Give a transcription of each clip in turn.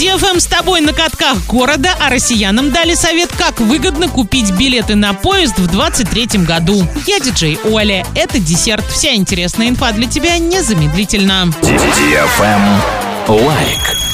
DFM с тобой на катках города, а россиянам дали совет, как выгодно купить билеты на поезд в 23 году. Я диджей Оля. Это десерт. Вся интересная инфа для тебя незамедлительно. Лайк.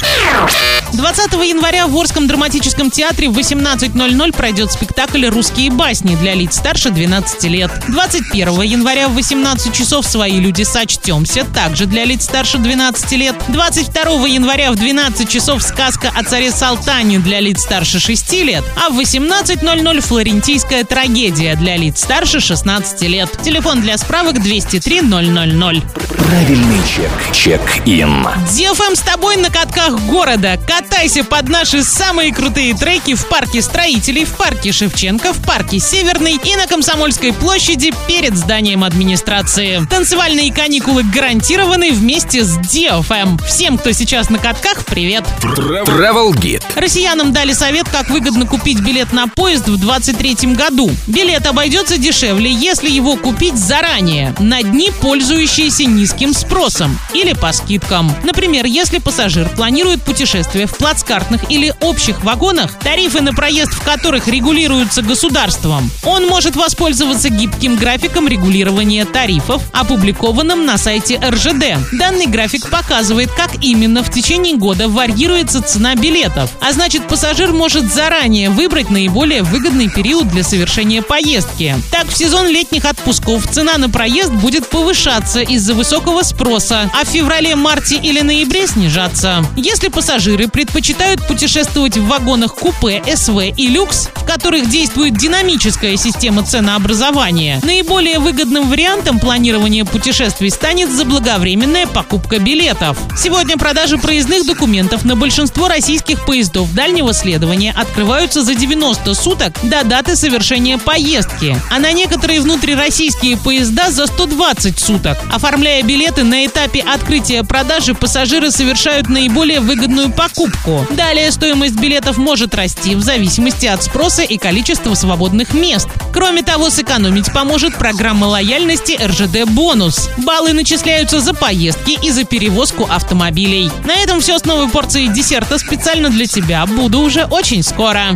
20 января в Орском драматическом театре в 18.00 пройдет спектакль «Русские басни» для лиц старше 12 лет. 21 января в 18 часов «Свои люди сочтемся» также для лиц старше 12 лет. 22 января в 12 часов сказка о царе Салтане для лиц старше 6 лет. А в 18.00 флорентийская трагедия для лиц старше 16 лет. Телефон для справок 203 000. Правильный чек. Чек-ин. DFM с тобой на катках города. Катайся под наши самые крутые треки в парке строителей, в парке Шевченко, в парке Северный и на Комсомольской площади перед зданием администрации. Танцевальные каникулы гарантированы вместе с DFM. Всем, кто сейчас на катках, привет! Travel Guide. Россиянам дали совет, как выгодно купить билет на поезд в 2023 году. Билет обойдется дешевле, если его купить заранее, на дни, пользующиеся низким спросом или по скидкам. Например, если пассажир планирует путешествие в плацкартных или общих вагонах, тарифы на проезд в которых регулируются государством, он может воспользоваться гибким графиком регулирования тарифов, опубликованным на сайте РЖД. Данный график показывает, как именно в течение года варьируется цена билетов, а значит пассажир может заранее выбрать наиболее выгодный период для совершения поездки. Так, в сезон летних отпусков цена на проезд будет повышаться из-за высокого спроса, а в феврале, марте или ноябре снижаться. Если пассажиры предпочитают путешествовать в вагонах купе, СВ и люкс, в которых действует динамическая система ценообразования, наиболее выгодным вариантом планирования путешествий станет заблаговременная покупка билетов. Сегодня продажи проездных документов на большинство российских поездов дальнего следования открываются за 90 суток до даты совершения поездки, а на некоторые внутрироссийские поезда за 120 суток. Оформляя билеты на этапе открытия продажи, пассажиры совершают наиболее выгодную покупку. Далее стоимость билетов может расти в зависимости от спроса и количества свободных мест. Кроме того, сэкономить поможет программа лояльности РЖД «Бонус». Баллы начисляются за поездки и за перевозку автомобилей. На этом все с новой порцией десерта специально для тебя. Буду уже очень скоро.